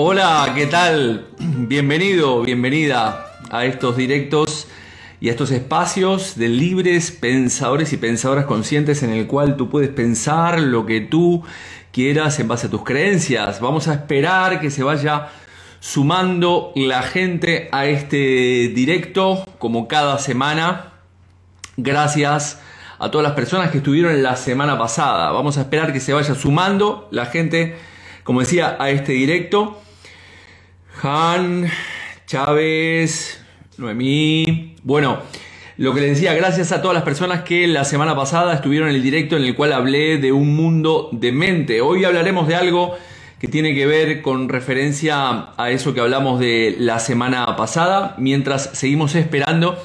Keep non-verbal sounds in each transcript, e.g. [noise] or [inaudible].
Hola, ¿qué tal? Bienvenido, bienvenida a estos directos y a estos espacios de libres pensadores y pensadoras conscientes en el cual tú puedes pensar lo que tú quieras en base a tus creencias. Vamos a esperar que se vaya sumando la gente a este directo como cada semana. Gracias a todas las personas que estuvieron la semana pasada. Vamos a esperar que se vaya sumando la gente, como decía, a este directo. Han, Chávez, Noemí. Bueno, lo que les decía, gracias a todas las personas que la semana pasada estuvieron en el directo en el cual hablé de un mundo de mente. Hoy hablaremos de algo que tiene que ver con referencia a eso que hablamos de la semana pasada, mientras seguimos esperando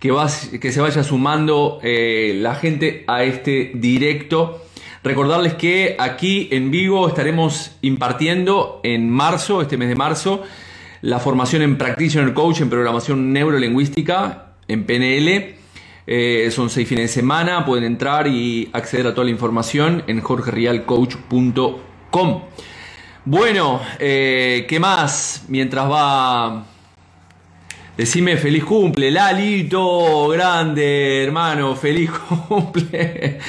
que, se vaya sumando eh, la gente a este directo. Recordarles que aquí en Vigo estaremos impartiendo en marzo, este mes de marzo, la formación en Practitioner Coach en programación neurolingüística en PNL. Eh, son seis fines de semana, pueden entrar y acceder a toda la información en jorgerialcoach.com. Bueno, eh, ¿qué más? Mientras va Decime feliz cumple, Lalito, grande, hermano, feliz [laughs] cumple.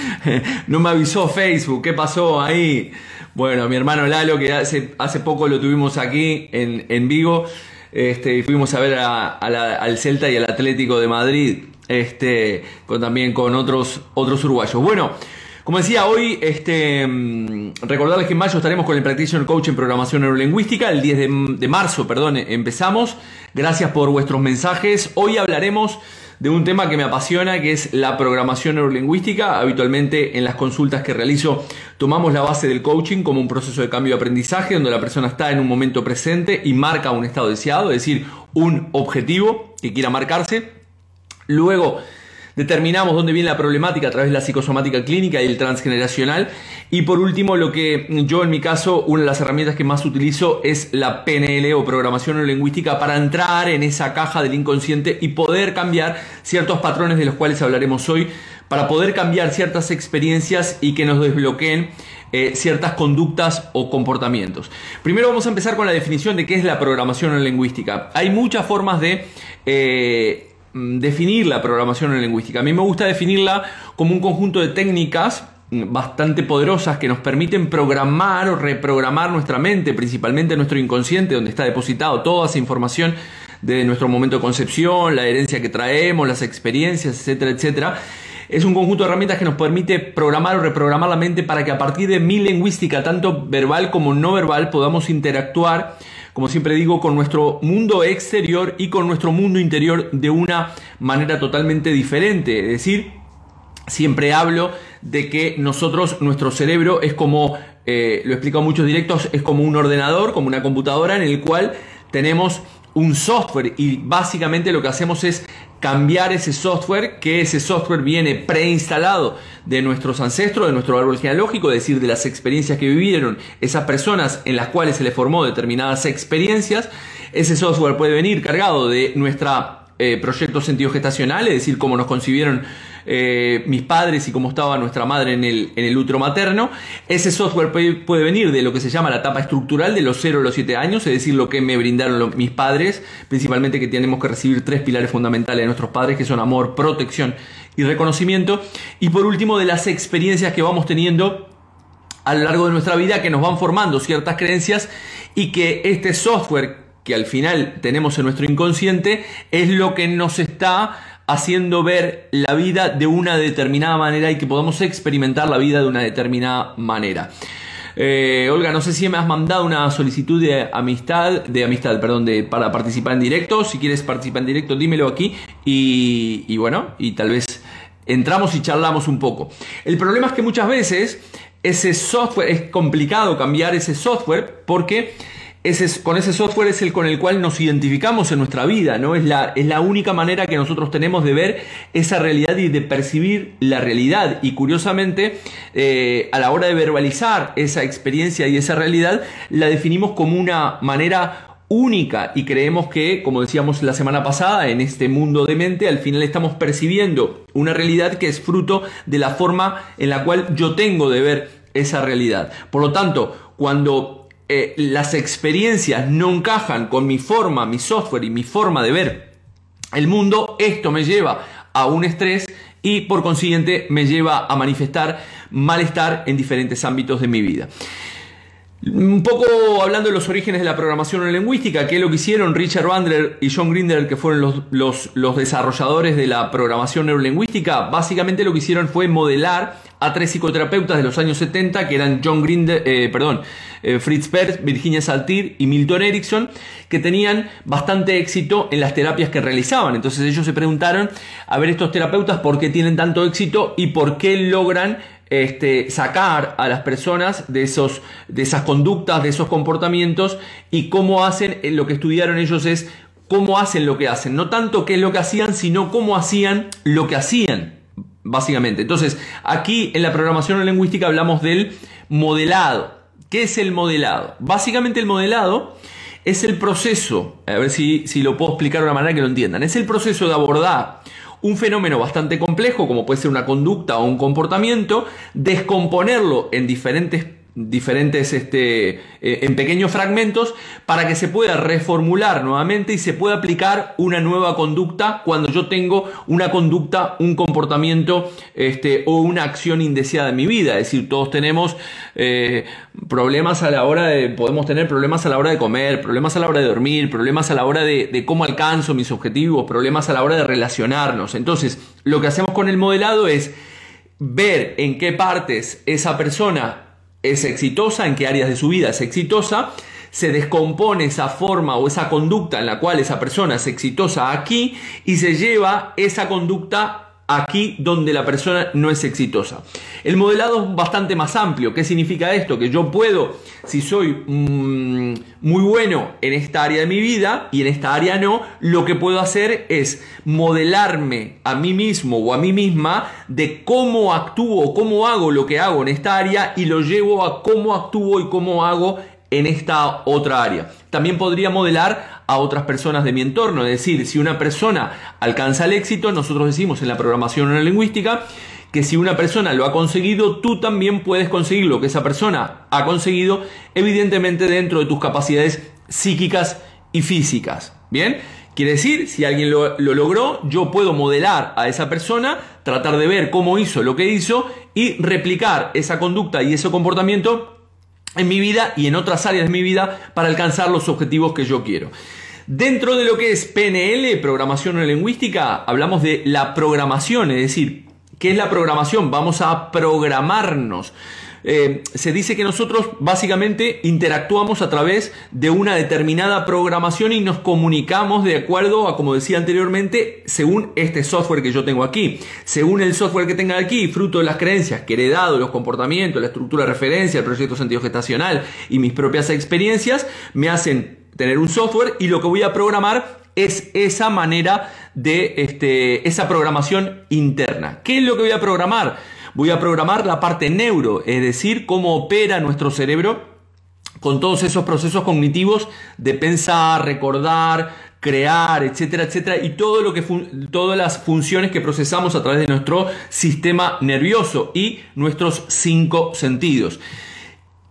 No me avisó Facebook, ¿qué pasó ahí? Bueno, mi hermano Lalo, que hace, hace poco lo tuvimos aquí en, en Vigo, este, fuimos a ver al Celta y al Atlético de Madrid, este, con, también con otros, otros uruguayos. Bueno, como decía hoy, este, mm, recordarles que en mayo estaremos con el Practitioner Coach en Programación Neurolingüística. El 10 de, marzo, perdón, empezamos. Gracias por vuestros mensajes. Hoy hablaremos de un tema que me apasiona, que es la programación neurolingüística. Habitualmente en las consultas que realizo tomamos la base del coaching como un proceso de cambio de aprendizaje, donde la persona está en un momento presente y marca un estado deseado, es decir, un objetivo que quiera marcarse. Luego determinamos dónde viene la problemática a través de la psicosomática clínica y el transgeneracional. Y por último, lo que yo en mi caso, una de las herramientas que más utilizo es la PNL o programación neurolingüística para entrar en esa caja del inconsciente y poder cambiar ciertos patrones de los cuales hablaremos hoy, para poder cambiar ciertas experiencias y que nos desbloqueen eh, ciertas conductas o comportamientos. Primero vamos a empezar con la definición de qué es la programación neurolingüística. Hay muchas formas de eh, definir la programación en lingüística. A mí me gusta definirla como un conjunto de técnicas mm, bastante poderosas que nos permiten programar o reprogramar nuestra mente, principalmente nuestro inconsciente, donde está depositado toda esa información de nuestro momento de concepción, la herencia que traemos, las experiencias, etcétera, etcétera. Es un conjunto de herramientas que nos permite programar o reprogramar la mente para que a partir de mi lingüística, tanto verbal como no verbal, podamos interactuar como siempre digo, con nuestro mundo exterior y con nuestro mundo interior de una manera totalmente diferente. Es decir, siempre hablo de que nosotros, nuestro cerebro es como, eh, lo he explicado en muchos directos, es como un ordenador, como una computadora en el cual tenemos un software y básicamente lo que hacemos es cambiar ese software, que ese software viene preinstalado de nuestros ancestros, de nuestro árbol genealógico, es decir, de las experiencias que vivieron esas personas en las cuales se le formó determinadas experiencias. Ese software puede venir cargado de nuestra eh, proyecto sentido gestacional, es decir, cómo nos concibieron eh, mis padres y cómo estaba nuestra madre en el, en el útero materno. Ese software puede, venir de lo que se llama la etapa estructural de los 0 a los 7 años, es decir, lo que me brindaron mis padres, principalmente que tenemos que recibir tres pilares fundamentales de nuestros padres, que son amor, protección y reconocimiento. Y por último, de las experiencias que vamos teniendo a lo largo de nuestra vida que nos van formando ciertas creencias y que este software que al final tenemos en nuestro inconsciente es lo que nos está haciendo ver la vida de una determinada manera y que podamos experimentar la vida de una determinada manera. Eh, Olga, no sé si me has mandado una solicitud de amistad, de amistad, perdón, de, para participar en directo. Si quieres participar en directo, dímelo aquí. Y, y bueno, y tal vez entramos y charlamos un poco. El problema es que muchas veces ese software, es complicado cambiar ese software porque con ese software es el con el cual nos identificamos en nuestra vida, ¿no? Es la, es la única manera que nosotros tenemos de ver esa realidad y de percibir la realidad. Y curiosamente, eh, a la hora de verbalizar esa experiencia y esa realidad, la definimos como una manera única y creemos que, como decíamos la semana pasada, en este mundo de mente, al final estamos percibiendo una realidad que es fruto de la forma en la cual yo tengo de ver esa realidad. Por lo tanto, cuando eh, las experiencias no encajan con mi forma, mi software y mi forma de ver el mundo, esto me lleva a un estrés y por consiguiente me lleva a manifestar malestar en diferentes ámbitos de mi vida. Un poco hablando de los orígenes de la programación lingüística, que es lo que hicieron Richard Bandler y John Grinder, que fueron los, los, desarrolladores de la programación neurolingüística, básicamente lo que hicieron fue modelar a tres psicoterapeutas de los años 70, que eran John Grinder, eh, perdón, eh, Fritz Perls, Virginia Saltir y Milton Erickson, que tenían bastante éxito en las terapias que realizaban. Entonces ellos se preguntaron, a ver estos terapeutas, ¿por qué tienen tanto éxito y por qué logran este, sacar a las personas de, esos, de esas conductas, de esos comportamientos y cómo hacen, eh, lo que estudiaron ellos es cómo hacen lo que hacen, no tanto qué es lo que hacían, sino cómo hacían lo que hacían, básicamente. Entonces, aquí en la programación lingüística hablamos del modelado. ¿Qué es el modelado? Básicamente el modelado es el proceso, a ver si, si lo puedo explicar de una manera que lo entiendan, es el proceso de abordar un fenómeno bastante complejo, como puede ser una conducta o un comportamiento, descomponerlo en diferentes diferentes este, eh, en pequeños fragmentos para que se pueda reformular nuevamente y se pueda aplicar una nueva conducta cuando yo tengo una conducta, un comportamiento este, o una acción indeseada en mi vida. Es decir, todos tenemos eh, problemas a la hora de, podemos tener problemas a la hora de comer, problemas a la hora de dormir, problemas a la hora de, de cómo alcanzo mis objetivos, problemas a la hora de relacionarnos. Entonces, lo que hacemos con el modelado es ver en qué partes esa persona es exitosa, en qué áreas de su vida es exitosa, se descompone esa forma o esa conducta en la cual esa persona es exitosa aquí y se lleva esa conducta aquí donde la persona no es exitosa. El modelado es bastante más amplio. ¿Qué significa esto? Que yo puedo, si soy mm, muy bueno en esta área de mi vida y en esta área no, lo que puedo hacer es modelarme a mí mismo o a mí misma de cómo actúo, cómo hago lo que hago en esta área y lo llevo a cómo actúo y cómo hago en esta otra área. También podría modelar a otras personas de mi entorno, es decir, si una persona alcanza el éxito, nosotros decimos en la programación lingüística que si una persona lo ha conseguido, tú también puedes conseguir lo que esa persona ha conseguido, evidentemente dentro de tus capacidades psíquicas y físicas. ¿Bien? Quiere decir, si alguien lo, lo, logró, yo puedo modelar a esa persona, tratar de ver cómo hizo lo que hizo y replicar esa conducta y ese comportamiento en mi vida y en otras áreas de mi vida para alcanzar los objetivos que yo quiero. Dentro de lo que es PNL, programación lingüística, hablamos de la programación, es decir, ¿qué es la programación? Vamos a programarnos. Eh, se dice que nosotros básicamente interactuamos a través de una determinada programación y nos comunicamos de acuerdo a, como decía anteriormente, según este software que yo tengo aquí. Según el software que tenga aquí, fruto de las creencias que he heredado, los comportamientos, la estructura de referencia, el proyecto sentido gestacional y mis propias experiencias, me hacen tener un software y lo que voy a programar es esa manera de este, esa programación interna. ¿Qué es lo que voy a programar? Voy a programar la parte neuro, es decir, cómo opera nuestro cerebro con todos esos procesos cognitivos de pensar, recordar, crear, etcétera, etcétera, y todo lo que todas las funciones que procesamos a través de nuestro sistema nervioso y nuestros cinco sentidos.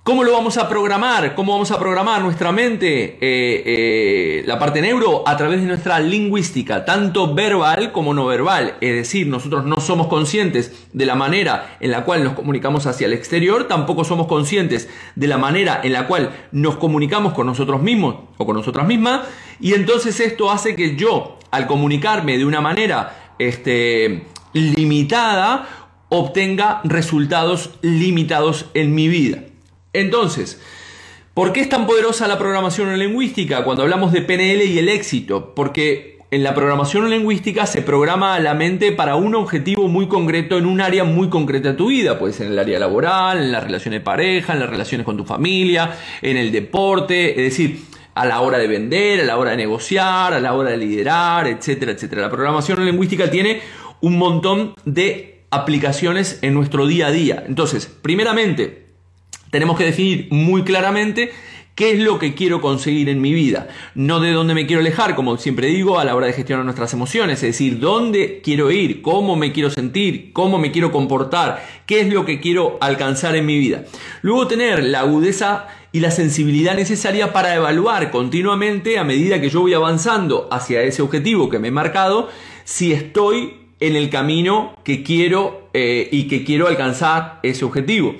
¿Cómo lo vamos a programar? ¿Cómo vamos a programar nuestra mente, eh, eh, la parte neuro, a través de nuestra lingüística, tanto verbal como no verbal? Es decir, nosotros no somos conscientes de la manera en la cual nos comunicamos hacia el exterior, tampoco somos conscientes de la manera en la cual nos comunicamos con nosotros mismos o con nosotras mismas, y entonces esto hace que yo, al comunicarme de una manera este, limitada, obtenga resultados limitados en mi vida. Entonces, ¿por qué es tan poderosa la programación lingüística cuando hablamos de PNL y el éxito? Porque en la programación lingüística se programa la mente para un objetivo muy concreto en un área muy concreta de tu vida. Puede ser en el área laboral, en las relaciones de pareja, en las relaciones con tu familia, en el deporte, es decir, a la hora de vender, a la hora de negociar, a la hora de liderar, etcétera, etcétera. La programación lingüística tiene un montón de aplicaciones en nuestro día a día. Entonces, primeramente, tenemos que definir muy claramente qué es lo que quiero conseguir en mi vida, no de dónde me quiero alejar, como siempre digo, a la hora de gestionar nuestras emociones, es decir, dónde quiero ir, cómo me quiero sentir, cómo me quiero comportar, qué es lo que quiero alcanzar en mi vida. Luego tener la agudeza y la sensibilidad necesaria para evaluar continuamente a medida que yo voy avanzando hacia ese objetivo que me he marcado, si estoy en el camino que quiero eh, y que quiero alcanzar ese objetivo.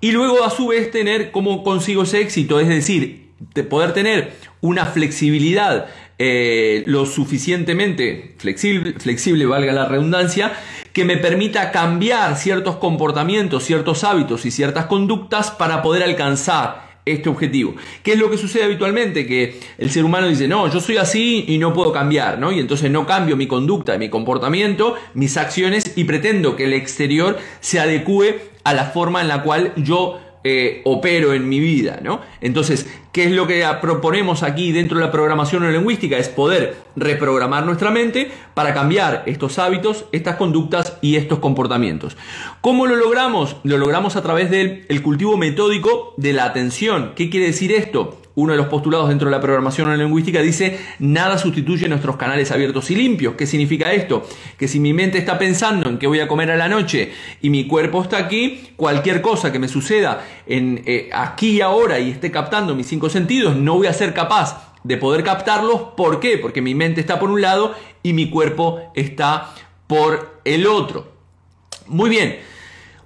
Y luego a su vez tener cómo consigo ese éxito, es decir, de poder tener una flexibilidad eh, lo suficientemente flexible, flexible, valga la redundancia, que me permita cambiar ciertos comportamientos, ciertos hábitos y ciertas conductas para poder alcanzar este objetivo. ¿Qué es lo que sucede habitualmente? Que el ser humano dice, no, yo soy así y no puedo cambiar, ¿no? Y entonces no cambio mi conducta, mi comportamiento, mis acciones y pretendo que el exterior se adecue a la forma en la cual yo eh, opero en mi vida, ¿no? Entonces, ¿qué es lo que proponemos aquí dentro de la programación lingüística? Es poder reprogramar nuestra mente para cambiar estos hábitos, estas conductas y estos comportamientos. ¿Cómo lo logramos? Lo logramos a través del cultivo metódico de la atención. ¿Qué quiere decir esto? Uno de los postulados dentro de la programación lingüística dice, nada sustituye nuestros canales abiertos y limpios. ¿Qué significa esto? Que si mi mente está pensando en qué voy a comer a la noche y mi cuerpo está aquí, cualquier cosa que me suceda en, eh, aquí y ahora y esté captando mis cinco sentidos, no voy a ser capaz de poder captarlos. ¿Por qué? Porque mi mente está por un lado y mi cuerpo está por el otro. Muy bien.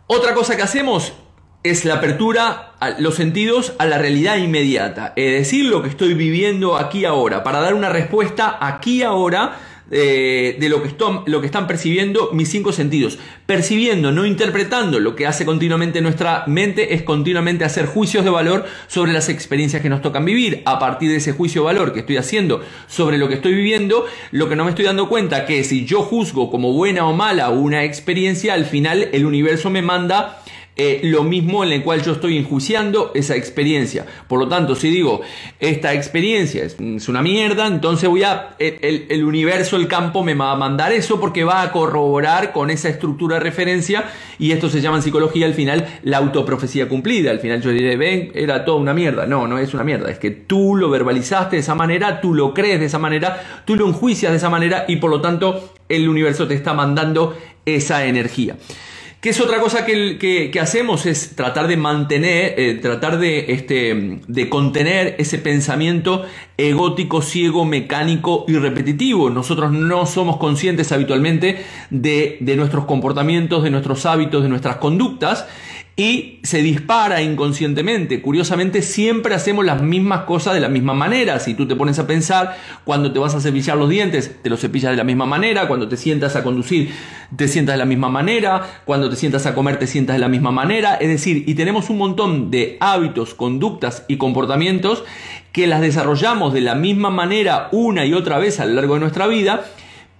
Otra cosa que hacemos es la apertura a los sentidos a la realidad inmediata, es decir, lo que estoy viviendo aquí ahora, para dar una respuesta aquí ahora eh, de lo que, lo que están percibiendo mis cinco sentidos. Percibiendo, no interpretando, lo que hace continuamente nuestra mente es continuamente hacer juicios de valor sobre las experiencias que nos tocan vivir. A partir de ese juicio de valor que estoy haciendo sobre lo que estoy viviendo, lo que no me estoy dando cuenta que si yo juzgo como buena o mala una experiencia, al final el universo me manda eh, lo mismo en el cual yo estoy enjuiciando esa experiencia. Por lo tanto, si digo, esta experiencia es, una mierda, entonces voy a, el, universo, el campo me va a mandar eso porque va a corroborar con esa estructura de referencia y esto se llama en psicología al final la autoprofecía cumplida. Al final yo diré, ven, era toda una mierda. No, no es una mierda, es que tú lo verbalizaste de esa manera, tú lo crees de esa manera, tú lo enjuicias de esa manera y por lo tanto el universo te está mandando esa energía. ¿Qué es otra cosa que, hacemos? Es tratar de mantener, eh, tratar de, este, de contener ese pensamiento egótico, ciego, mecánico y repetitivo. Nosotros no somos conscientes habitualmente de nuestros comportamientos, de nuestros hábitos, de nuestras conductas y se dispara inconscientemente. Curiosamente, siempre hacemos las mismas cosas de la misma manera. Si tú te pones a pensar, cuando te vas a cepillar los dientes, te los cepillas de la misma manera, cuando te sientas a conducir, te sientas de la misma manera, cuando te sientas a comer, te sientas de la misma manera. Es decir, y tenemos un montón de hábitos, conductas y comportamientos que las desarrollamos de la misma manera una y otra vez a lo largo de nuestra vida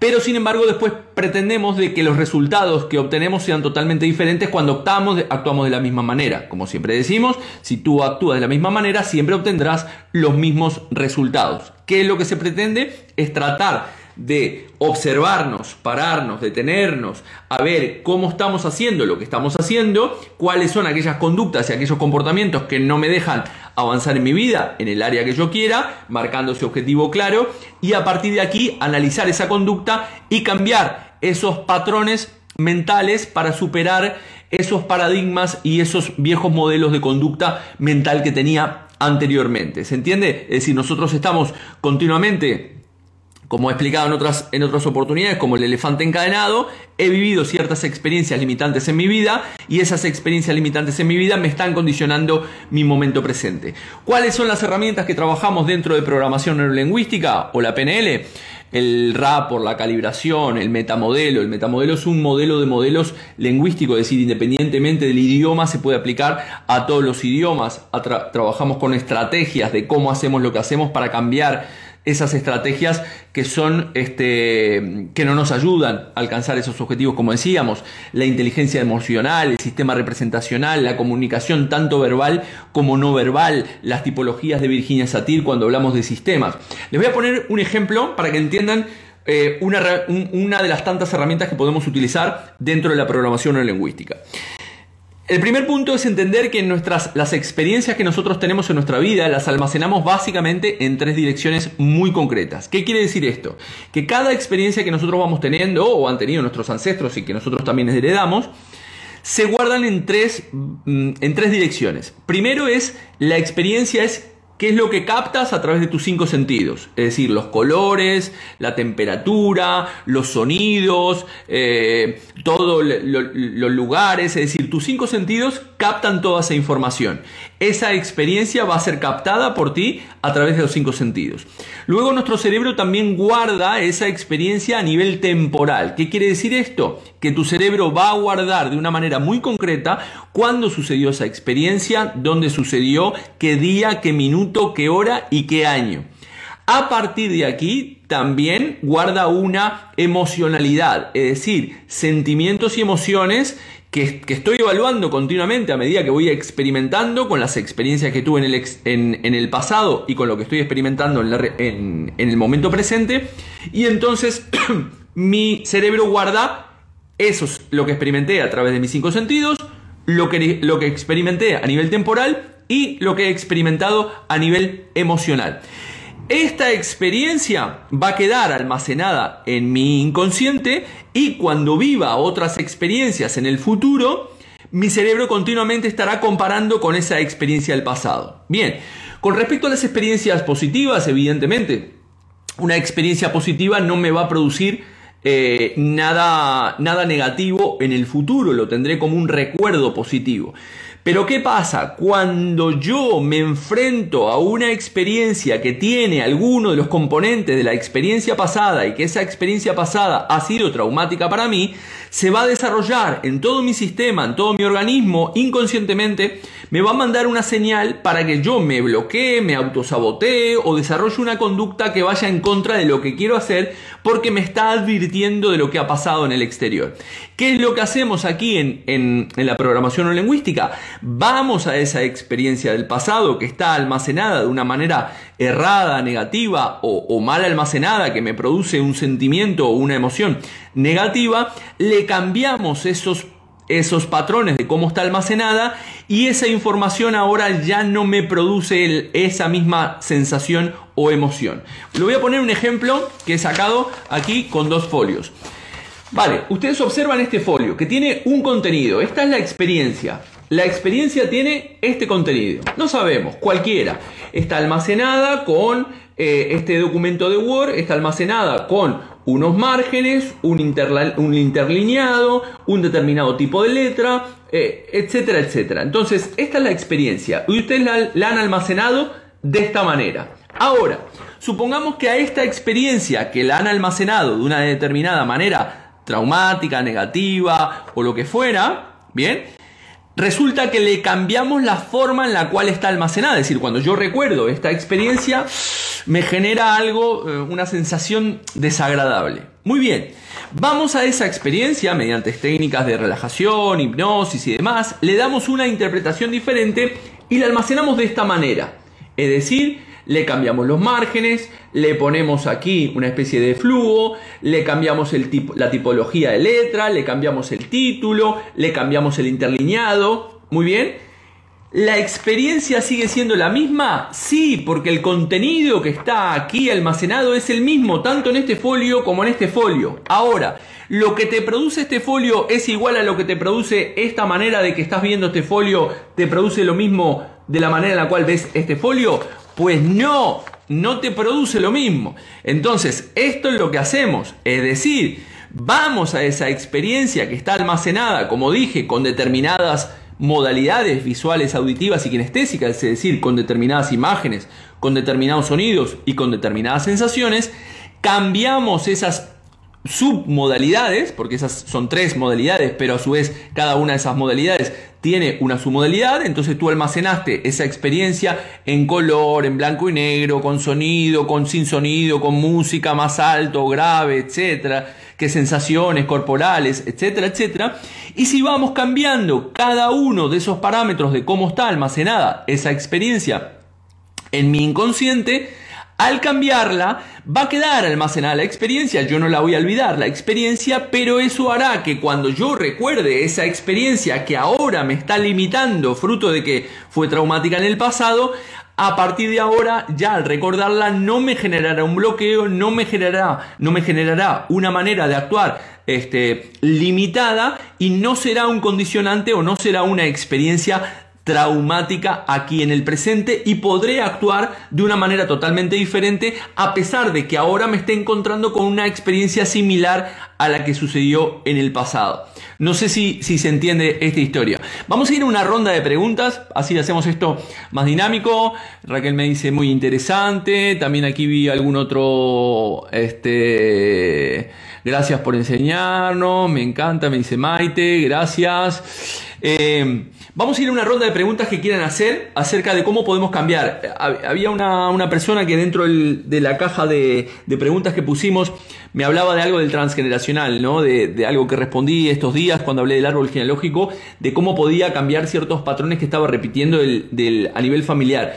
pero sin embargo después pretendemos de que los resultados que obtenemos sean totalmente diferentes cuando optamos, actuamos de la misma manera. Como siempre decimos, si tú actúas de la misma manera, siempre obtendrás los mismos resultados. ¿Qué es lo que se pretende? Es tratar de observarnos, pararnos, detenernos, a ver cómo estamos haciendo lo que estamos haciendo, cuáles son aquellas conductas y aquellos comportamientos que no me dejan avanzar en mi vida en el área que yo quiera, marcando ese objetivo claro, y a partir de aquí analizar esa conducta y cambiar esos patrones mentales para superar esos paradigmas y esos viejos modelos de conducta mental que tenía anteriormente. ¿Se entiende? Es decir, nosotros estamos continuamente como he explicado en otras, en otras oportunidades, como el elefante encadenado, he vivido ciertas experiencias limitantes en mi vida y esas experiencias limitantes en mi vida me están condicionando mi momento presente. ¿Cuáles son las herramientas que trabajamos dentro de programación neurolingüística o la PNL? el RAP la calibración, el metamodelo. El metamodelo es un modelo de modelos lingüísticos, es decir, independientemente del idioma se puede aplicar a todos los idiomas. trabajamos con estrategias de cómo hacemos lo que hacemos para cambiar esas estrategias que son este, que no nos ayudan a alcanzar esos objetivos, como decíamos, la inteligencia emocional, el sistema representacional, la comunicación tanto verbal como no verbal, las tipologías de Virginia Satir cuando hablamos de sistemas. Les voy a poner un ejemplo para que entiendan eh, una, una, de las tantas herramientas que podemos utilizar dentro de la programación neurolingüística. El primer punto es entender que nuestras, las experiencias que nosotros tenemos en nuestra vida las almacenamos básicamente en tres direcciones muy concretas. ¿Qué quiere decir esto? Que cada experiencia que nosotros vamos teniendo o han tenido nuestros ancestros y que nosotros también heredamos, se guardan en tres, mm, en tres direcciones. Primero es la experiencia es ¿Qué es lo que captas a través de tus cinco sentidos? Es decir, los colores, la temperatura, los sonidos, eh, todos los lugares, es decir, tus cinco sentidos captan toda esa información. Esa experiencia va a ser captada por ti a través de los cinco sentidos. Luego nuestro cerebro también guarda esa experiencia a nivel temporal. ¿Qué quiere decir esto? Que tu cerebro va a guardar de una manera muy concreta cuándo sucedió esa experiencia, dónde sucedió, qué día, qué minuto, qué hora y qué año. A partir de aquí también guarda una emocionalidad, es decir, sentimientos y emociones que, estoy evaluando continuamente a medida que voy experimentando con las experiencias que tuve en el, en, el pasado y con lo que estoy experimentando en, en el momento presente. Y entonces [clears throat] mi cerebro guarda eso es lo que experimenté a través de mis cinco sentidos, lo que, lo que experimenté a nivel temporal y lo que he experimentado a nivel emocional. Esta experiencia va a quedar almacenada en mi inconsciente y cuando viva otras experiencias en el futuro, mi cerebro continuamente estará comparando con esa experiencia del pasado. Bien, con respecto a las experiencias positivas, evidentemente, una experiencia positiva no me va a producir eh, nada, nada negativo en el futuro, lo tendré como un recuerdo positivo. Pero ¿qué pasa? Cuando yo me enfrento a una experiencia que tiene alguno de los componentes de la experiencia pasada y que esa experiencia pasada ha sido traumática para mí, se va a desarrollar en todo mi sistema, en todo mi organismo, inconscientemente, me va a mandar una señal para que yo me bloquee, me autosabotee o desarrolle una conducta que vaya en contra de lo que quiero hacer porque me está advirtiendo de lo que ha pasado en el exterior. ¿Qué es lo que hacemos aquí en, en, la programación o lingüística? Vamos a esa experiencia del pasado que está almacenada de una manera errada, negativa o, o mal almacenada que me produce un sentimiento o una emoción negativa, le cambiamos esos esos patrones de cómo está almacenada y esa información ahora ya no me produce esa misma sensación o emoción. Le voy a poner un ejemplo que he sacado aquí con dos folios. Vale, ustedes observan este folio que tiene un contenido. Esta es la experiencia. La experiencia tiene este contenido. No sabemos, cualquiera. Está almacenada con eh, este documento de Word, está almacenada con unos márgenes, un, un interlineado, un determinado tipo de letra, eh, etcétera, etcétera. Entonces, esta es la experiencia y ustedes la han almacenado de esta manera. Ahora, supongamos que a esta experiencia que la han almacenado de una determinada manera, traumática, negativa o lo que fuera, ¿bien? Resulta que le cambiamos la forma en la cual está almacenada. Es decir, cuando yo recuerdo esta experiencia, me genera algo, eh, una sensación desagradable. Muy bien, vamos a esa experiencia mediante técnicas de relajación, hipnosis y demás, le damos una interpretación diferente y la almacenamos de esta manera. Es decir, le cambiamos los márgenes, le ponemos aquí una especie de flujo, le cambiamos el tipo, la tipología de letra, le cambiamos el título, le cambiamos el interlineado. Muy bien. ¿La experiencia sigue siendo la misma? Sí, porque el contenido que está aquí almacenado es el mismo, tanto en este folio como en este folio. Ahora, ¿lo que te produce este folio es igual a lo que te produce esta manera de que estás viendo este folio? ¿Te produce lo mismo de la manera en la cual ves este folio? Pues no, no te produce lo mismo. Entonces, esto es lo que hacemos, es decir, vamos a esa experiencia que está almacenada, como dije, con determinadas modalidades visuales, auditivas y kinestésicas, es decir, con determinadas imágenes, con determinados sonidos y con determinadas sensaciones, cambiamos esas submodalidades, porque esas son tres modalidades, pero a su vez cada una de esas modalidades tiene una submodalidad, entonces tú almacenaste esa experiencia en color, en blanco y negro, con sonido, con sin sonido, con música más alto, grave, etcétera, que sensaciones corporales, etcétera, etcétera. Y si vamos cambiando cada uno de esos parámetros de cómo está almacenada esa experiencia en mi inconsciente, Al cambiarla, va a quedar almacenada la experiencia, yo no la voy a olvidar, la experiencia, pero eso hará que cuando yo recuerde esa experiencia que ahora me está limitando, fruto de que fue traumática en el pasado, a partir de ahora ya al recordarla no me generará un bloqueo, no me generará, no me generará una manera de actuar este, limitada y no será un condicionante o no será una experiencia traumática aquí en el presente y podré actuar de una manera totalmente diferente a pesar de que ahora me esté encontrando con una experiencia similar a la que sucedió en el pasado. No sé si, si se entiende esta historia. Vamos a ir a una ronda de preguntas, así hacemos esto más dinámico. Raquel me dice muy interesante. También aquí vi algún otro, este, gracias por enseñarnos, me encanta, me dice Maite, gracias. Eh, Vamos a ir a una ronda de preguntas que quieran hacer acerca de cómo podemos cambiar. Había una, persona que dentro de la caja de, preguntas que pusimos me hablaba de algo del transgeneracional, ¿no? De, algo que respondí estos días cuando hablé del árbol genealógico, de cómo podía cambiar ciertos patrones que estaba repitiendo a nivel familiar.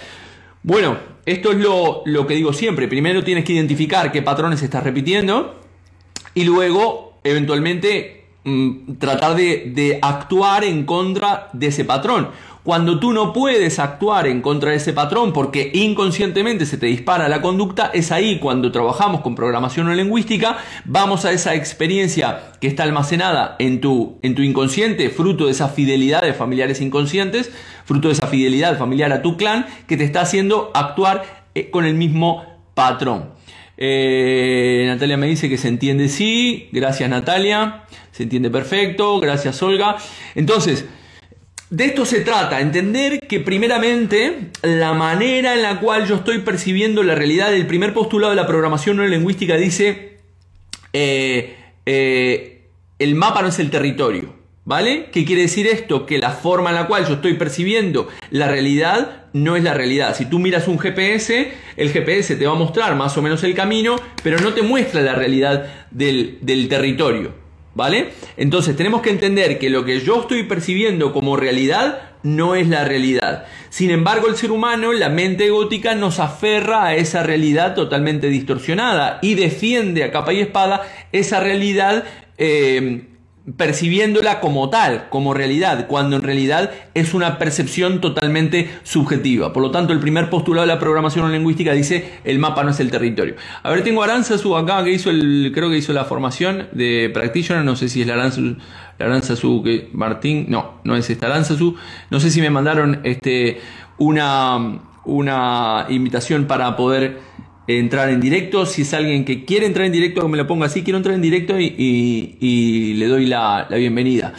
Bueno, esto es lo, que digo siempre. Primero tienes que identificar qué patrones estás repitiendo y luego, eventualmente, Mm, tratar de, actuar en contra de ese patrón. Cuando tú no puedes actuar en contra de ese patrón porque inconscientemente se te dispara la conducta, es ahí cuando trabajamos con programación o lingüística, vamos a esa experiencia que está almacenada en tu, en tu inconsciente, fruto de esa fidelidad de familiares inconscientes, fruto de esa fidelidad familiar a tu clan, que te está haciendo actuar eh, con el mismo patrón. Eh, Natalia me dice que se entiende sí, gracias Natalia. Se entiende perfecto, gracias Olga. Entonces, de esto se trata, entender que primeramente la manera en la cual yo estoy percibiendo la realidad, el primer postulado de la programación neurolingüística dice, eh, eh, el mapa no es el territorio. ¿Vale? ¿Qué quiere decir esto? Que la forma en la cual yo estoy percibiendo la realidad no es la realidad. Si tú miras un GPS, el GPS te va a mostrar más o menos el camino, pero no te muestra la realidad del, del territorio. ¿Vale? Entonces tenemos que entender que lo que yo estoy percibiendo como realidad no es la realidad. Sin embargo, el ser humano, la mente gótica, nos aferra a esa realidad totalmente distorsionada y defiende a capa y espada esa realidad eh, percibiéndola como tal, como realidad, cuando en realidad es una percepción totalmente subjetiva. Por lo tanto, el primer postulado de la programación lingüística dice el mapa no es el territorio. A ver, tengo Aranzazu acá que hizo el, creo que hizo la formación de practitioner, no sé si es la Aranzazu, la que Martín, no, no es esta Aranzazu, no sé si me mandaron este una una invitación para poder entrar en directo. Si es alguien que quiere entrar en directo, que me lo ponga así, quiero entrar en directo y, le doy la, bienvenida.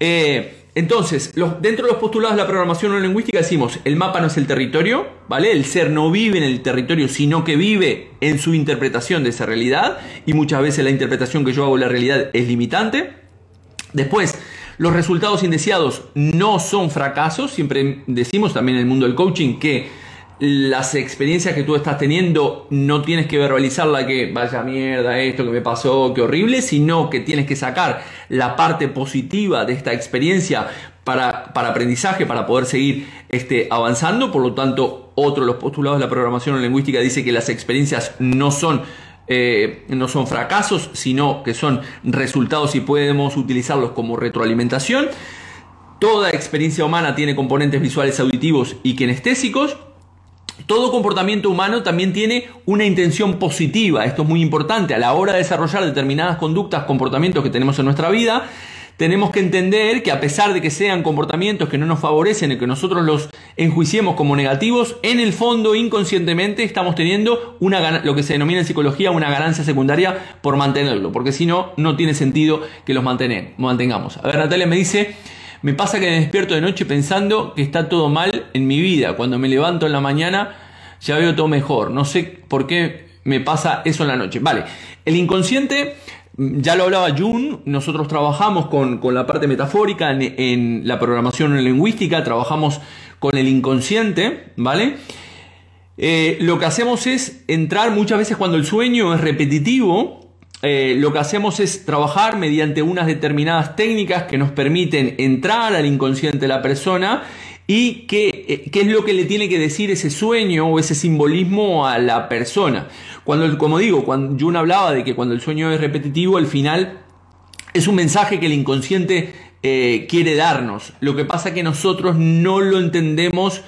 Eh, entonces, dentro de los postulados de la programación no lingüística decimos, el mapa no es el territorio, ¿vale? El ser no vive en el territorio, sino que vive en su interpretación de esa realidad, y muchas veces la interpretación que yo hago de la realidad es limitante. Después, los resultados indeseados no son fracasos, siempre decimos también en el mundo del coaching que las experiencias que tú estás teniendo no tienes que verbalizarla que vaya mierda esto que me pasó, qué horrible, sino que tienes que sacar la parte positiva de esta experiencia para, para aprendizaje, para poder seguir este, avanzando. Por lo tanto, otro de los postulados de la programación lingüística dice que las experiencias no son eh, no son fracasos, sino que son resultados y podemos utilizarlos como retroalimentación. Toda experiencia humana tiene componentes visuales, auditivos y kinestésicos. Todo comportamiento humano también tiene una intención positiva. Esto es muy importante. A la hora de desarrollar determinadas conductas, comportamientos que tenemos en nuestra vida, tenemos que entender que a pesar de que sean comportamientos que no nos favorecen y que nosotros los enjuiciemos como negativos, en el fondo inconscientemente estamos teniendo una, lo que se denomina en psicología una ganancia secundaria por mantenerlo, porque si no, no tiene sentido que los mantengamos. A ver, Natalia me dice, me pasa que me despierto de noche pensando que está todo mal en mi vida. Cuando me levanto en la mañana ya veo todo mejor. No sé por qué me pasa eso en la noche. Vale, el inconsciente, ya lo hablaba Jun, nosotros trabajamos con, la parte metafórica en, la programación lingüística, trabajamos con el inconsciente, ¿vale? Eh, lo que hacemos es entrar muchas veces cuando el sueño es repetitivo, eh, lo que hacemos es trabajar mediante unas determinadas técnicas que nos permiten entrar al inconsciente de la persona y qué, eh, qué es lo que le tiene que decir ese sueño o ese simbolismo a la persona. Cuando, como digo, cuando Jun hablaba de que cuando el sueño es repetitivo, al final es un mensaje que el inconsciente eh, quiere darnos. Lo que pasa es que nosotros no lo entendemos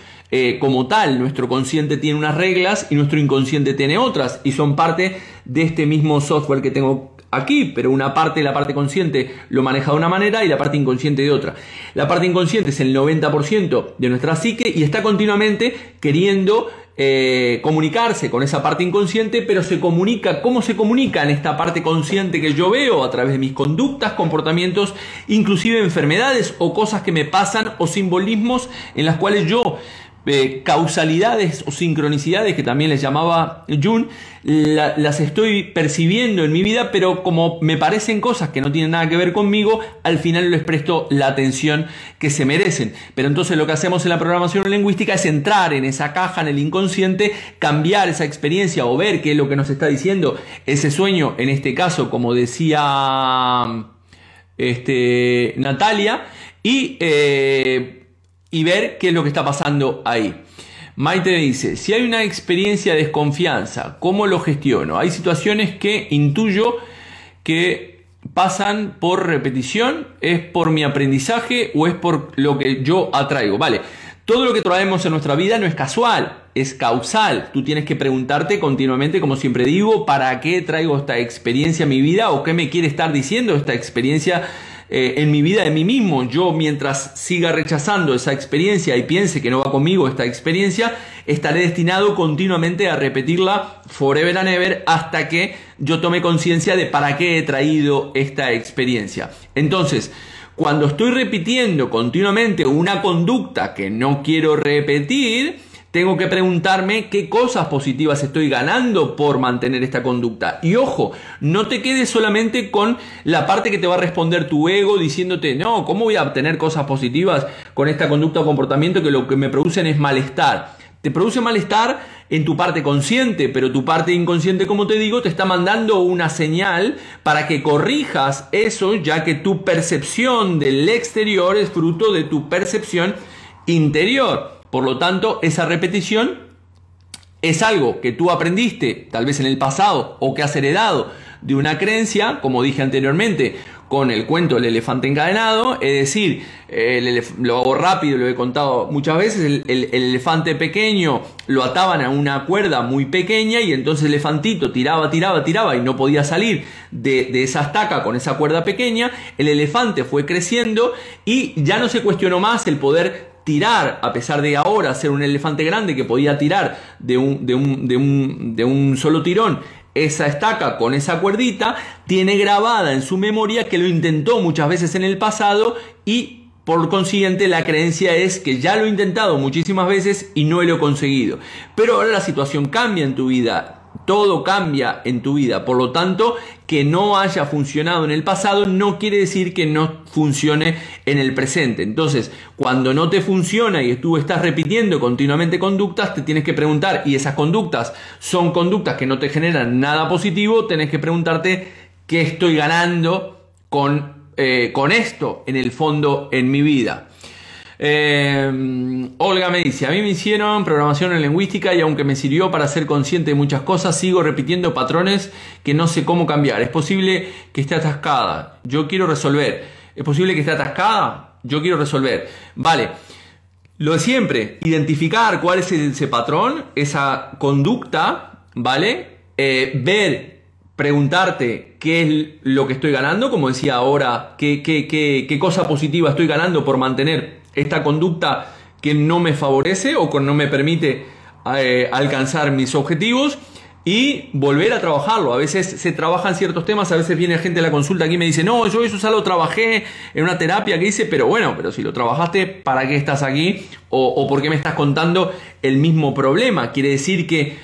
como tal. Nuestro consciente tiene unas reglas y nuestro inconsciente tiene otras y son parte de este mismo software que tengo aquí, pero una parte la parte consciente lo maneja de una manera y la parte inconsciente de otra. La parte inconsciente es el 90% de nuestra psique y está continuamente queriendo eh, comunicarse con esa parte inconsciente, pero se comunica, ¿cómo se comunica en esta parte consciente que yo veo? A través de mis conductas, comportamientos, inclusive enfermedades o cosas que me pasan o simbolismos en las cuales yo eh, causalidades o sincronicidades que también les llamaba Jun, las estoy percibiendo en mi vida, pero como me parecen cosas que no tienen nada que ver conmigo, al final les presto la atención que se merecen. Pero entonces lo que hacemos en la programación lingüística es entrar en esa caja, en el inconsciente, cambiar esa experiencia o ver qué es lo que nos está diciendo ese sueño, en este caso, como decía este, Natalia, y eh, y ver qué es lo que está pasando ahí. Maite dice, si hay una experiencia de desconfianza, ¿cómo lo gestiono? Hay situaciones que intuyo que pasan por repetición, es por mi aprendizaje o es por lo que yo atraigo. Vale, todo lo que traemos en nuestra vida no es casual, es causal. Tú tienes que preguntarte continuamente, como siempre digo, ¿para qué traigo esta experiencia a mi vida o qué me quiere estar diciendo esta experiencia eh, en mi vida de mí mismo, yo mientras siga rechazando esa experiencia y piense que no va conmigo esta experiencia, estaré destinado continuamente a repetirla forever and ever hasta que yo tome conciencia de para qué he traído esta experiencia. Entonces, cuando estoy repitiendo continuamente una conducta que no quiero repetir, tengo que preguntarme qué cosas positivas estoy ganando por mantener esta conducta. Y ojo, no te quedes solamente con la parte que te va a responder tu ego diciéndote, no, ¿cómo voy a obtener cosas positivas con esta conducta o comportamiento que lo que me producen es malestar? Te produce malestar en tu parte consciente, pero tu parte inconsciente, como te digo, te está mandando una señal para que corrijas eso, ya que tu percepción del exterior es fruto de tu percepción interior. Por lo tanto, esa repetición es algo que tú aprendiste tal vez en el pasado o que has heredado de una creencia, como dije anteriormente, con el cuento del elefante encadenado, es decir, lo hago rápido, lo he contado muchas veces, el, elefante pequeño lo ataban a una cuerda muy pequeña y entonces el elefantito tiraba, tiraba, tiraba y no podía salir de, de esa estaca con esa cuerda pequeña, el elefante fue creciendo y ya no se cuestionó más el poder tirar, a pesar de ahora ser un elefante grande que podía tirar de un, de un, de un, de un solo tirón esa estaca con esa cuerdita, tiene grabada en su memoria que lo intentó muchas veces en el pasado y por consiguiente la creencia es que ya lo he intentado muchísimas veces y no lo he conseguido. Pero ahora la situación cambia en tu vida todo cambia en tu vida. Por lo tanto, que no haya funcionado en el pasado no quiere decir que no funcione en el presente. Entonces, cuando no te funciona y tú estás repitiendo continuamente conductas, te tienes que preguntar, y esas conductas son conductas que no te generan nada positivo, tenés que preguntarte qué estoy ganando con, eh, con esto en el fondo en mi vida. Eh, Olga me dice, a mí me hicieron programación en lingüística y aunque me sirvió para ser consciente de muchas cosas, sigo repitiendo patrones que no sé cómo cambiar. Es posible que esté atascada. Yo quiero resolver. Es posible que esté atascada. Yo quiero resolver. Vale. Lo de siempre, identificar cuál es ese patrón, esa conducta, ¿vale? Eh, ver, preguntarte qué es lo que estoy ganando, como decía ahora, qué, qué, qué, qué cosa positiva estoy ganando por mantener esta conducta que no me favorece o que no me permite eh, alcanzar mis objetivos y volver a trabajarlo. A veces se trabajan ciertos temas, a veces viene gente a la consulta aquí y me dice, no, yo eso ya lo trabajé en una terapia que hice, pero bueno, pero si lo trabajaste, ¿para qué estás aquí? O, o por qué me estás contando el mismo problema. Quiere decir que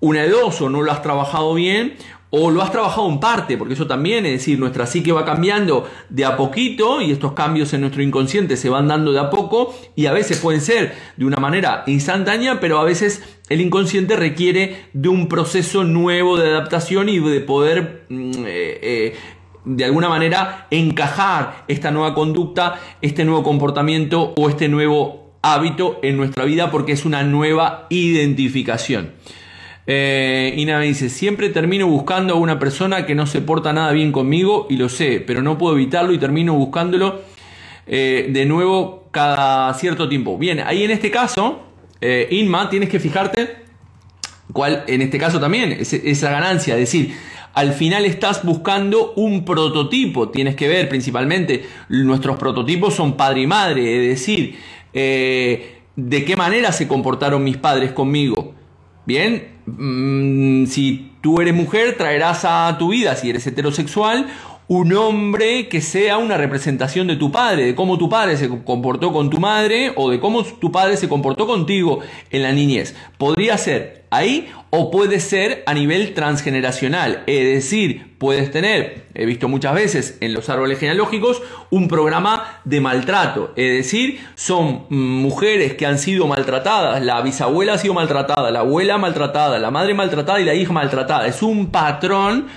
una de dos, o no lo has trabajado bien, o lo has trabajado en parte, porque eso también, es decir, nuestra psique va cambiando de a poquito y estos cambios en nuestro inconsciente se van dando de a poco y a veces pueden ser de una manera instantánea, pero a veces el inconsciente requiere de un proceso nuevo de adaptación y de poder mm, eh, eh, de alguna manera encajar esta nueva conducta, este nuevo comportamiento o este nuevo hábito en nuestra vida porque es una nueva identificación. Eh, Ina me dice, siempre termino buscando a una persona que no se porta nada bien conmigo y lo sé, pero no puedo evitarlo y termino buscándolo eh, de nuevo cada cierto tiempo. Bien, ahí en este caso, eh, Inma, tienes que fijarte cuál, en este caso también, es, esa ganancia, es decir, al final estás buscando un prototipo, tienes que ver principalmente, nuestros prototipos son padre y madre, es decir, eh, de qué manera se comportaron mis padres conmigo. Bien, si tú eres mujer, traerás a tu vida, si eres heterosexual, un hombre que sea una representación de tu padre, de cómo tu padre se comportó con tu madre o de cómo tu padre se comportó contigo en la niñez. Podría ser ahí o puede ser a nivel transgeneracional, es decir, puedes tener, he visto muchas veces en los árboles genealógicos, un programa de maltrato, es decir, son mujeres que han sido maltratadas, la bisabuela ha sido maltratada, la abuela maltratada, la madre maltratada y la hija maltratada, es un patrón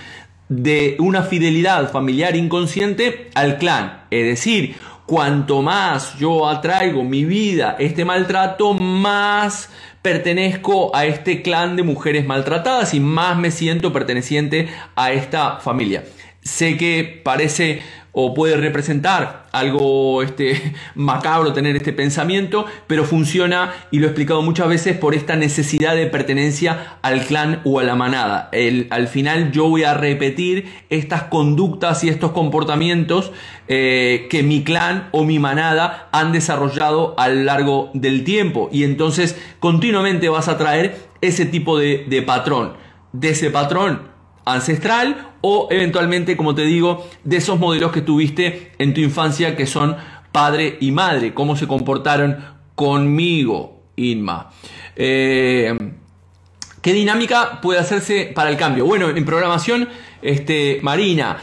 de una fidelidad familiar inconsciente al clan. Es decir, cuanto más yo atraigo mi vida este maltrato, más pertenezco a este clan de mujeres maltratadas y más me siento perteneciente a esta familia. Sé que parece o puede representar algo este, [laughs] macabro tener este pensamiento, pero funciona, y lo he explicado muchas veces, por esta necesidad de pertenencia al clan o a la manada. El, al final yo voy a repetir estas conductas y estos comportamientos eh, que mi clan o mi manada han desarrollado a lo largo del tiempo, y entonces continuamente vas a traer ese tipo de, de patrón. De ese patrón ancestral o eventualmente, como te digo, de esos modelos que tuviste en tu infancia que son padre y madre, cómo se comportaron conmigo, Inma. Eh, ¿Qué dinámica puede hacerse para el cambio? Bueno, en programación, este, Marina,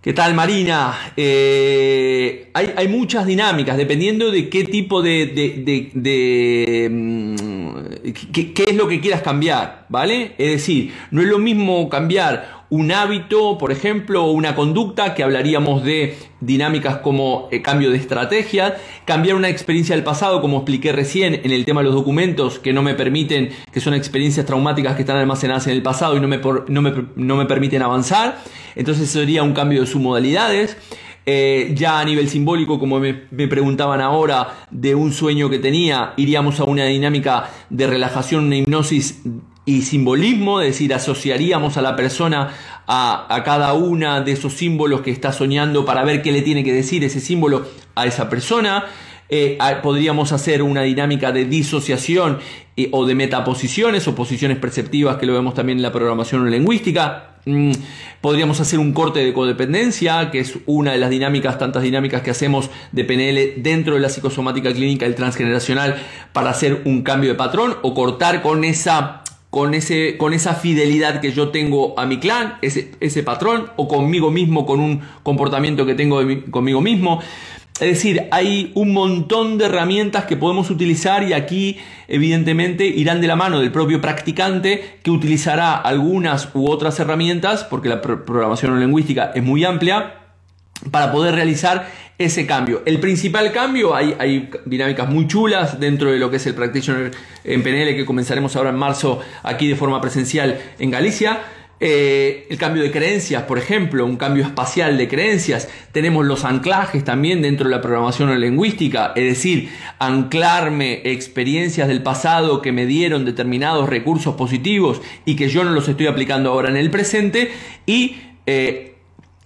¿Qué tal Marina? Eh, hay, muchas dinámicas dependiendo de qué tipo de... mm, qué, es lo que quieras cambiar, ¿vale? Es decir, no es lo mismo cambiar un hábito, por ejemplo, o una conducta, que hablaríamos de dinámicas como eh, cambio de estrategia, cambiar una experiencia del pasado, como expliqué recién en el tema de los documentos, que no me permiten, que son experiencias traumáticas que están almacenadas en el pasado y no me, no me, permiten avanzar. Entonces sería un cambio de sus modalidades. Eh, ya a nivel simbólico, como me, me, preguntaban ahora, de un sueño que tenía, iríamos a una dinámica de relajación, una hipnosis y simbolismo, es decir, asociaríamos a la persona a, cada una de esos símbolos que está soñando para ver qué le tiene que decir ese símbolo a esa persona. Eh, podríamos hacer una dinámica de disociación eh, o de metaposiciones o posiciones perceptivas que lo vemos también en la programación lingüística. Mm, podríamos hacer un corte de codependencia, que es una de las dinámicas, tantas dinámicas que hacemos de PNL dentro de la psicosomática clínica del transgeneracional para hacer un cambio de patrón o cortar con esa con, ese, con esa fidelidad que yo tengo a mi clan, ese, ese patrón, o conmigo mismo, con un comportamiento que tengo conmigo mismo. Es decir, hay un montón de herramientas que podemos utilizar y aquí evidentemente irán de la mano del propio practicante que utilizará algunas u otras herramientas, porque la programación lingüística es muy amplia, para poder realizar ese cambio. El principal cambio, hay, dinámicas muy chulas dentro de lo que es el Practitioner en PNL que comenzaremos ahora en marzo aquí de forma presencial en Galicia. Eh, el cambio de creencias, por ejemplo, un cambio espacial de creencias. Tenemos los anclajes también dentro de la programación lingüística, es decir, anclarme experiencias del pasado que me dieron determinados recursos positivos y que yo no los estoy aplicando ahora en el presente y eh,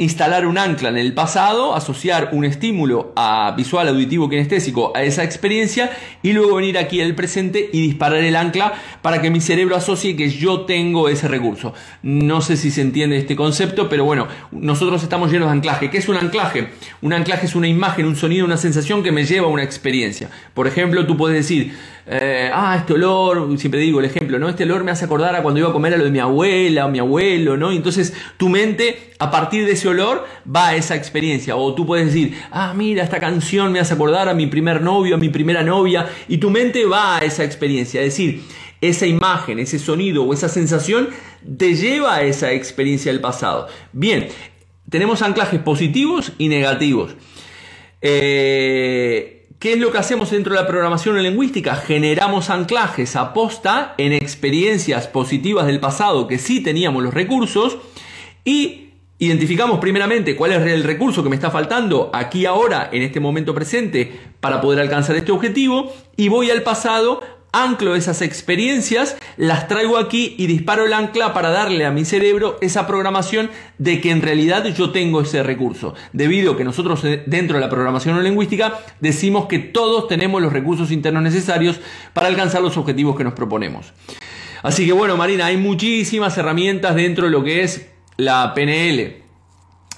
instalar un ancla en el pasado, asociar un estímulo visual, auditivo, kinestésico a esa experiencia y luego venir aquí al presente y disparar el ancla para que mi cerebro asocie que yo tengo ese recurso. No sé si se entiende este concepto, pero bueno, nosotros estamos llenos de anclaje. ¿Qué es un anclaje? Un anclaje es una imagen, un sonido, una sensación que me lleva a una experiencia. Por ejemplo, tú puedes decir, eh, ah, este olor, siempre digo el ejemplo, ¿no? Este olor me hace acordar a cuando iba a comer a lo de mi abuela o mi abuelo, ¿no? Entonces tu mente, a partir de ese olor, va a esa experiencia. O tú puedes decir, ah, mira, esta canción me hace acordar a mi primer novio, a mi primera novia, y tu mente va a esa experiencia. Es decir, esa imagen, ese sonido o esa sensación te lleva a esa experiencia del pasado. Bien, tenemos anclajes positivos y negativos. Eh, ¿Qué es lo que hacemos dentro de la programación lingüística? Generamos anclajes a posta en experiencias positivas del pasado que sí teníamos los recursos y identificamos primeramente cuál es el recurso que me está faltando aquí ahora, en este momento presente, para poder alcanzar este objetivo y voy al pasado anclo esas experiencias, las traigo aquí y disparo el ancla para darle a mi cerebro esa programación de que en realidad yo tengo ese recurso. Debido a que nosotros eh, dentro de la programación lingüística decimos que todos tenemos los recursos internos necesarios para alcanzar los objetivos que nos proponemos. Así que bueno, Marina, hay muchísimas herramientas dentro de lo que es la PNL.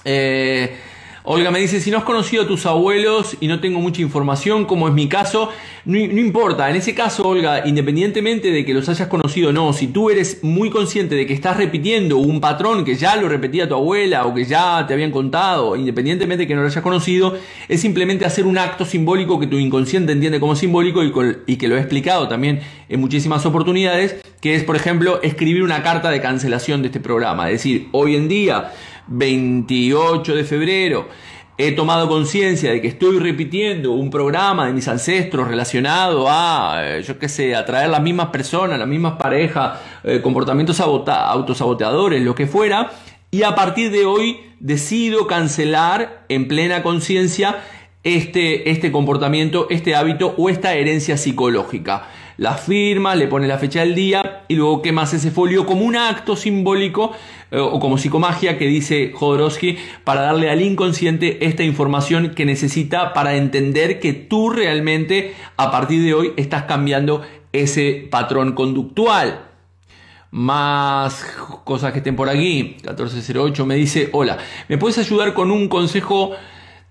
Eh, Olga me dice, si no has conocido a tus abuelos y no tengo mucha información, como es mi caso, no, importa. En ese caso, Olga, independientemente de que los hayas conocido o no, si tú eres muy consciente de que estás repitiendo un patrón que ya lo repetía tu abuela o que ya te habían contado, independientemente de que no lo hayas conocido, es simplemente hacer un acto simbólico que tu inconsciente entiende como simbólico y, y que lo he explicado también en muchísimas oportunidades, que es, por ejemplo, escribir una carta de cancelación de este programa. Es decir, hoy en día 28 de febrero, he tomado conciencia de que estoy repitiendo un programa de mis ancestros relacionado a, eh, yo qué sé, atraer las mismas personas, las mismas parejas, eh, comportamientos autosaboteadores, lo que fuera, y a partir de hoy decido cancelar en plena conciencia este, este comportamiento, este hábito o esta herencia psicológica. La firma, le pone la fecha del día y luego quemas ese folio como un acto simbólico eh, o como psicomagia que dice Jodorowsky para darle al inconsciente esta información que necesita para entender que tú realmente a partir de hoy estás cambiando ese patrón conductual. Más cosas que estén por aquí. 1408 me dice, hola, ¿me puedes ayudar con un consejo?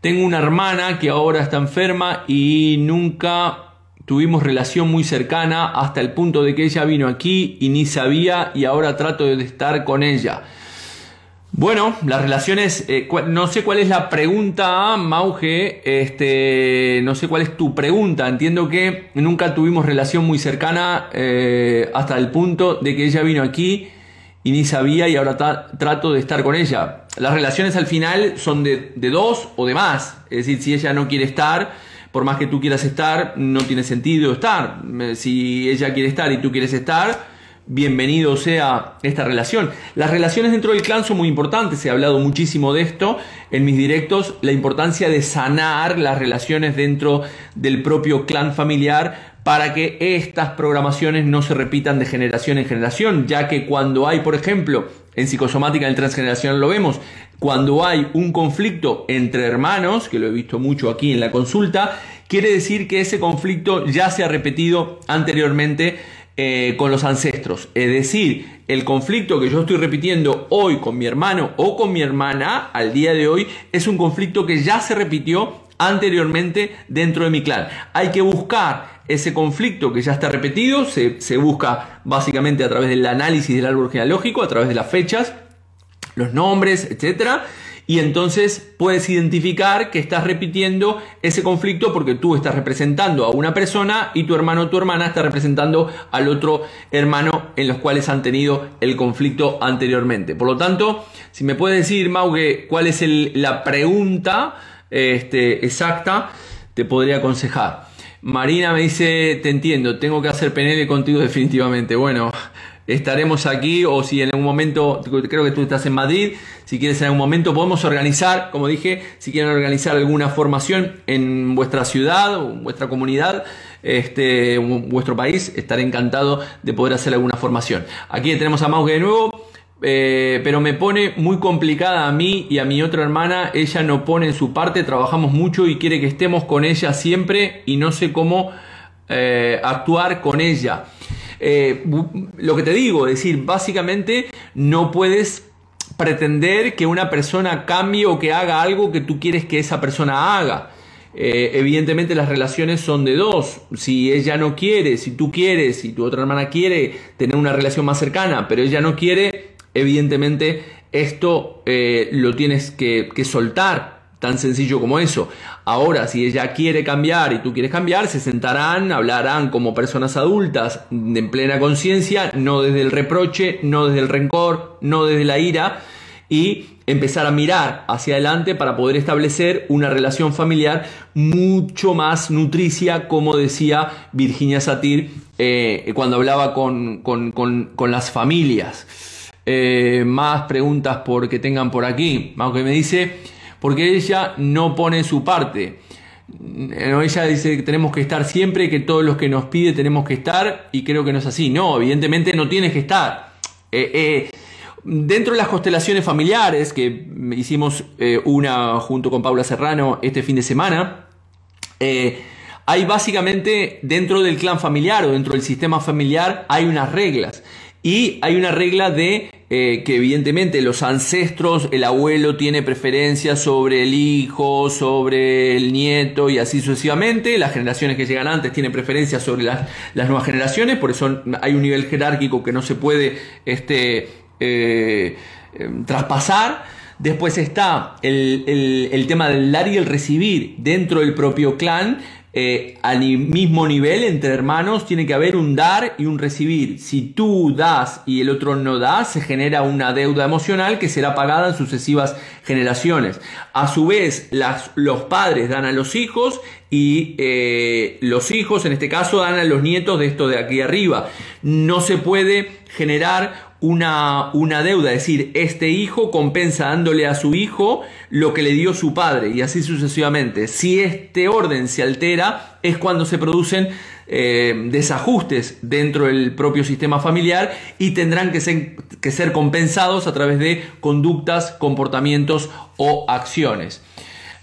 Tengo una hermana que ahora está enferma y nunca Tuvimos relación muy cercana hasta el punto de que ella vino aquí y ni sabía y ahora trato de estar con ella. Bueno, las relaciones, eh, no sé cuál es la pregunta, Mauge, este, no sé cuál es tu pregunta, entiendo que nunca tuvimos relación muy cercana eh, hasta el punto de que ella vino aquí y ni sabía y ahora trato de estar con ella. Las relaciones al final son de, de dos o de más, es decir, si ella no quiere estar, por más que tú quieras estar, no tiene sentido estar. Si ella quiere estar y tú quieres estar, bienvenido sea esta relación. Las relaciones dentro del clan son muy importantes, he hablado muchísimo de esto en mis directos, la importancia de sanar las relaciones dentro del propio clan familiar para que estas programaciones no se repitan de generación en generación, ya que cuando hay, por ejemplo, en psicosomática en transgeneracional lo vemos, cuando hay un conflicto entre hermanos, que lo he visto mucho aquí en la consulta, quiere decir que ese conflicto ya se ha repetido anteriormente eh, con los ancestros. Es decir, el conflicto que yo estoy repitiendo hoy con mi hermano o con mi hermana al día de hoy es un conflicto que ya se repitió anteriormente dentro de mi clan. Hay que buscar ese conflicto que ya está repetido, se, se busca básicamente a través del análisis del árbol genealógico, a través de las fechas, los nombres, etcétera. Y entonces puedes identificar que estás repitiendo ese conflicto porque tú estás representando a una persona y tu hermano o tu hermana está representando al otro hermano en los cuales han tenido el conflicto anteriormente. Por lo tanto, si me puedes decir, Maugue, cuál es la pregunta este, exacta, te podría aconsejar. Marina me dice, te entiendo, tengo que hacer PNL contigo definitivamente. Bueno, estaremos aquí o si en algún momento, creo que tú estás en Madrid, si quieres en algún momento podemos organizar, como dije, si quieren organizar alguna formación en vuestra ciudad o vuestra comunidad, este, vuestro país, estaré encantado de poder hacer alguna formación. Aquí tenemos a Mauge de nuevo. Eh, pero me pone muy complicada a mí y a mi otra hermana. Ella no pone en su parte, trabajamos mucho y quiere que estemos con ella siempre y no sé cómo eh, actuar con ella. Eh, lo que te digo, es decir, básicamente no puedes pretender que una persona cambie o que haga algo que tú quieres que esa persona haga. Eh, evidentemente las relaciones son de dos. Si ella no quiere, si tú quieres, si tu otra hermana quiere tener una relación más cercana, pero ella no quiere, evidentemente esto eh, lo tienes que soltar Tan sencillo como eso. Ahora, si ella quiere cambiar y tú quieres cambiar, se sentarán, hablarán como personas adultas en plena conciencia, no desde el reproche, no desde el rencor, no desde la ira, y empezar a mirar hacia adelante para poder establecer una relación familiar mucho más nutricia, como decía Virginia Satir eh, cuando hablaba con, las familias. Eh, más preguntas por que tengan por aquí, aunque me dice, porque ella no pone su parte. Ella dice que tenemos que estar siempre, que todos los que nos pide tenemos que estar, y creo que no es así. No, evidentemente no tienes que estar. Eh, Dentro de las constelaciones familiares, que hicimos eh, una junto con Paula Serrano este fin de semana, eh, hay básicamente dentro del clan familiar o dentro del sistema familiar hay unas reglas. Y hay una regla de eh, que evidentemente los ancestros, el abuelo tiene preferencia sobre el hijo, sobre el nieto y así sucesivamente. Las generaciones que llegan antes tienen preferencia sobre las, las nuevas generaciones, por eso hay un nivel jerárquico que no se puede este, eh, em, traspasar. Después está el, tema del dar y el recibir dentro del propio clan. Eh, al mismo nivel entre hermanos tiene que haber un dar y un recibir. Si tú das y el otro no da, se genera una deuda emocional que será pagada en sucesivas generaciones. A su vez, los padres dan a los hijos y eh, los hijos, en este caso, dan a los nietos de esto de aquí arriba. No se puede generar una, una, deuda, es decir, este hijo compensa dándole a su hijo lo que le dio su padre y así sucesivamente. Si este orden se altera es cuando se producen eh, desajustes dentro del propio sistema familiar y tendrán que ser, que ser compensados a través de conductas, comportamientos o acciones.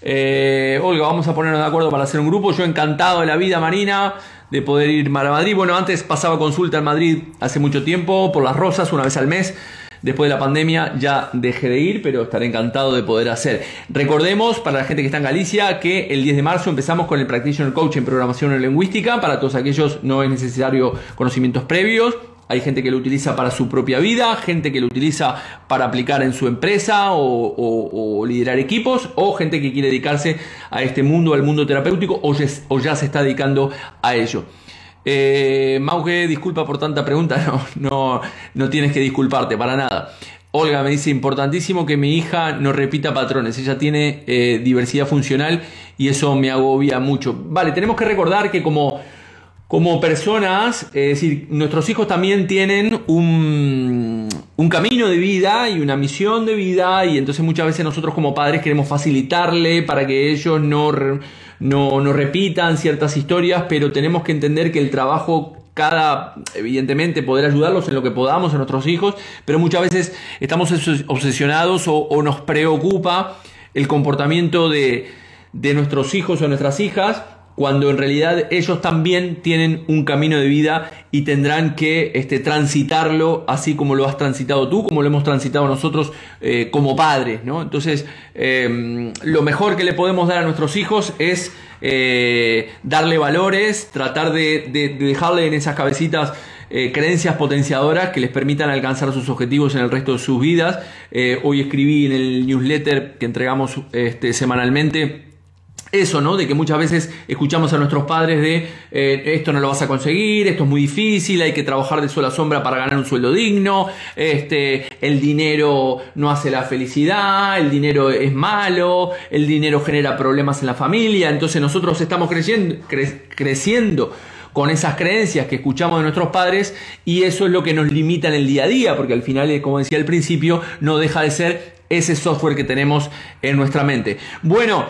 Eh, Olga, vamos a ponernos de acuerdo para hacer un grupo. Yo encantado de la vida, Marina de poder ir a Madrid. Bueno, antes pasaba consulta en Madrid hace mucho tiempo por las rosas, una vez al mes. Después de la pandemia ya dejé de ir, pero estaré encantado de poder hacer. Recordemos, para la gente que está en Galicia, que el 10 de marzo empezamos con el Practitioner Coach en Programación en Lingüística. Para todos aquellos no es necesario conocimientos previos. Hay gente que lo utiliza para su propia vida, gente que lo utiliza para aplicar en su empresa o, liderar equipos, o gente que quiere dedicarse a este mundo, al mundo terapéutico, o ya, se está dedicando a ello. Eh, Mauge, disculpa por tanta pregunta, [laughs] no, no, no tienes que disculparte para nada. Olga me dice, importantísimo que mi hija no repita patrones, ella tiene eh, diversidad funcional y eso me agobia mucho. Vale, tenemos que recordar que como como personas, es decir, nuestros hijos también tienen un, camino de vida y una misión de vida y entonces muchas veces nosotros como padres queremos facilitarle para que ellos no, no, repitan ciertas historias, pero tenemos que entender que el trabajo cada, evidentemente, poder ayudarlos en lo que podamos a nuestros hijos, pero muchas veces estamos obsesionados o, nos preocupa el comportamiento de, de nuestros hijos o nuestras hijas cuando en realidad ellos también tienen un camino de vida y tendrán que este, transitarlo así como lo has transitado tú, como lo hemos transitado nosotros eh, como padres. ¿no? Entonces, em, lo mejor que le podemos dar a nuestros hijos es eh, darle valores, tratar de, dejarle en esas cabecitas eh, creencias potenciadoras que les permitan alcanzar sus objetivos en el resto de sus vidas. hoy escribí en el newsletter que entregamos este, semanalmente eso, ¿no? De que muchas veces escuchamos a nuestros padres de eh, esto no lo vas a conseguir, esto es muy difícil, hay que trabajar de sola sombra para ganar un sueldo digno, este, el dinero no hace la felicidad, el dinero es malo, el dinero genera problemas en la familia, entonces nosotros estamos creciendo, creciendo con esas creencias que escuchamos de nuestros padres y eso es lo que nos limita en el día a día, porque al final, como decía al principio, no deja de ser ese software que tenemos en nuestra mente. Bueno,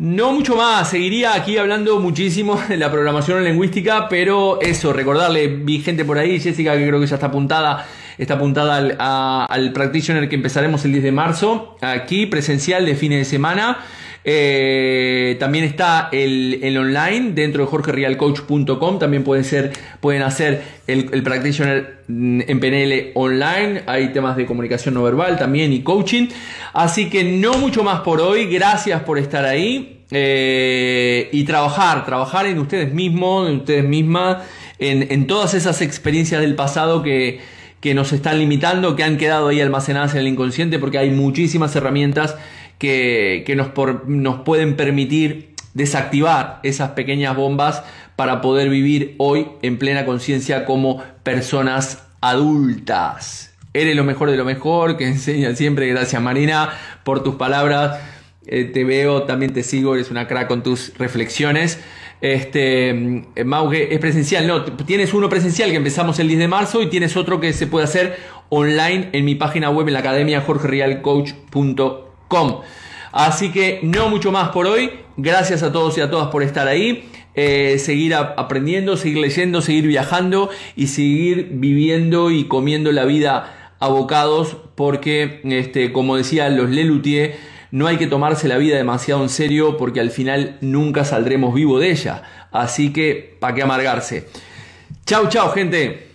no mucho más, seguiría aquí hablando muchísimo de la programación lingüística, pero eso, recordarle, vi gente por ahí, Jessica que creo que ya está apuntada, está apuntada al, al practitioner que empezaremos el 10 de marzo, aquí presencial de fines de semana. Eh, también está el, online dentro de jorgerialcoach.com. También pueden, ser, pueden hacer el, el, practitioner en PNL online. Hay temas de comunicación no verbal también y coaching. Así que no mucho más por hoy. Gracias por estar ahí. Eh, y trabajar, trabajar en ustedes mismos, en ustedes mismas, en, en todas esas experiencias del pasado que, que nos están limitando, que han quedado ahí almacenadas en el inconsciente, porque hay muchísimas herramientas que, nos, nos pueden permitir desactivar esas pequeñas bombas para poder vivir hoy en plena conciencia como personas adultas. eres lo mejor de lo mejor, que enseña siempre. Gracias Marina por tus palabras. Eh, te veo, también te sigo, eres una crack con tus reflexiones. Este, eh, Mauge es presencial, no, tienes uno presencial que empezamos el 10 de marzo y tienes otro que se puede hacer online en mi página web en la academia jorgerialcoach.com. Así que no mucho más por hoy. Gracias a todos y a todas por estar ahí. Eh, seguir aprendiendo, seguir leyendo, seguir viajando y seguir viviendo y comiendo la vida a bocados porque, este, como decía los Lelutier, no hay que tomarse la vida demasiado en serio porque al final nunca saldremos vivo de ella. Así que, ¿para qué amargarse? Chau, chau, gente.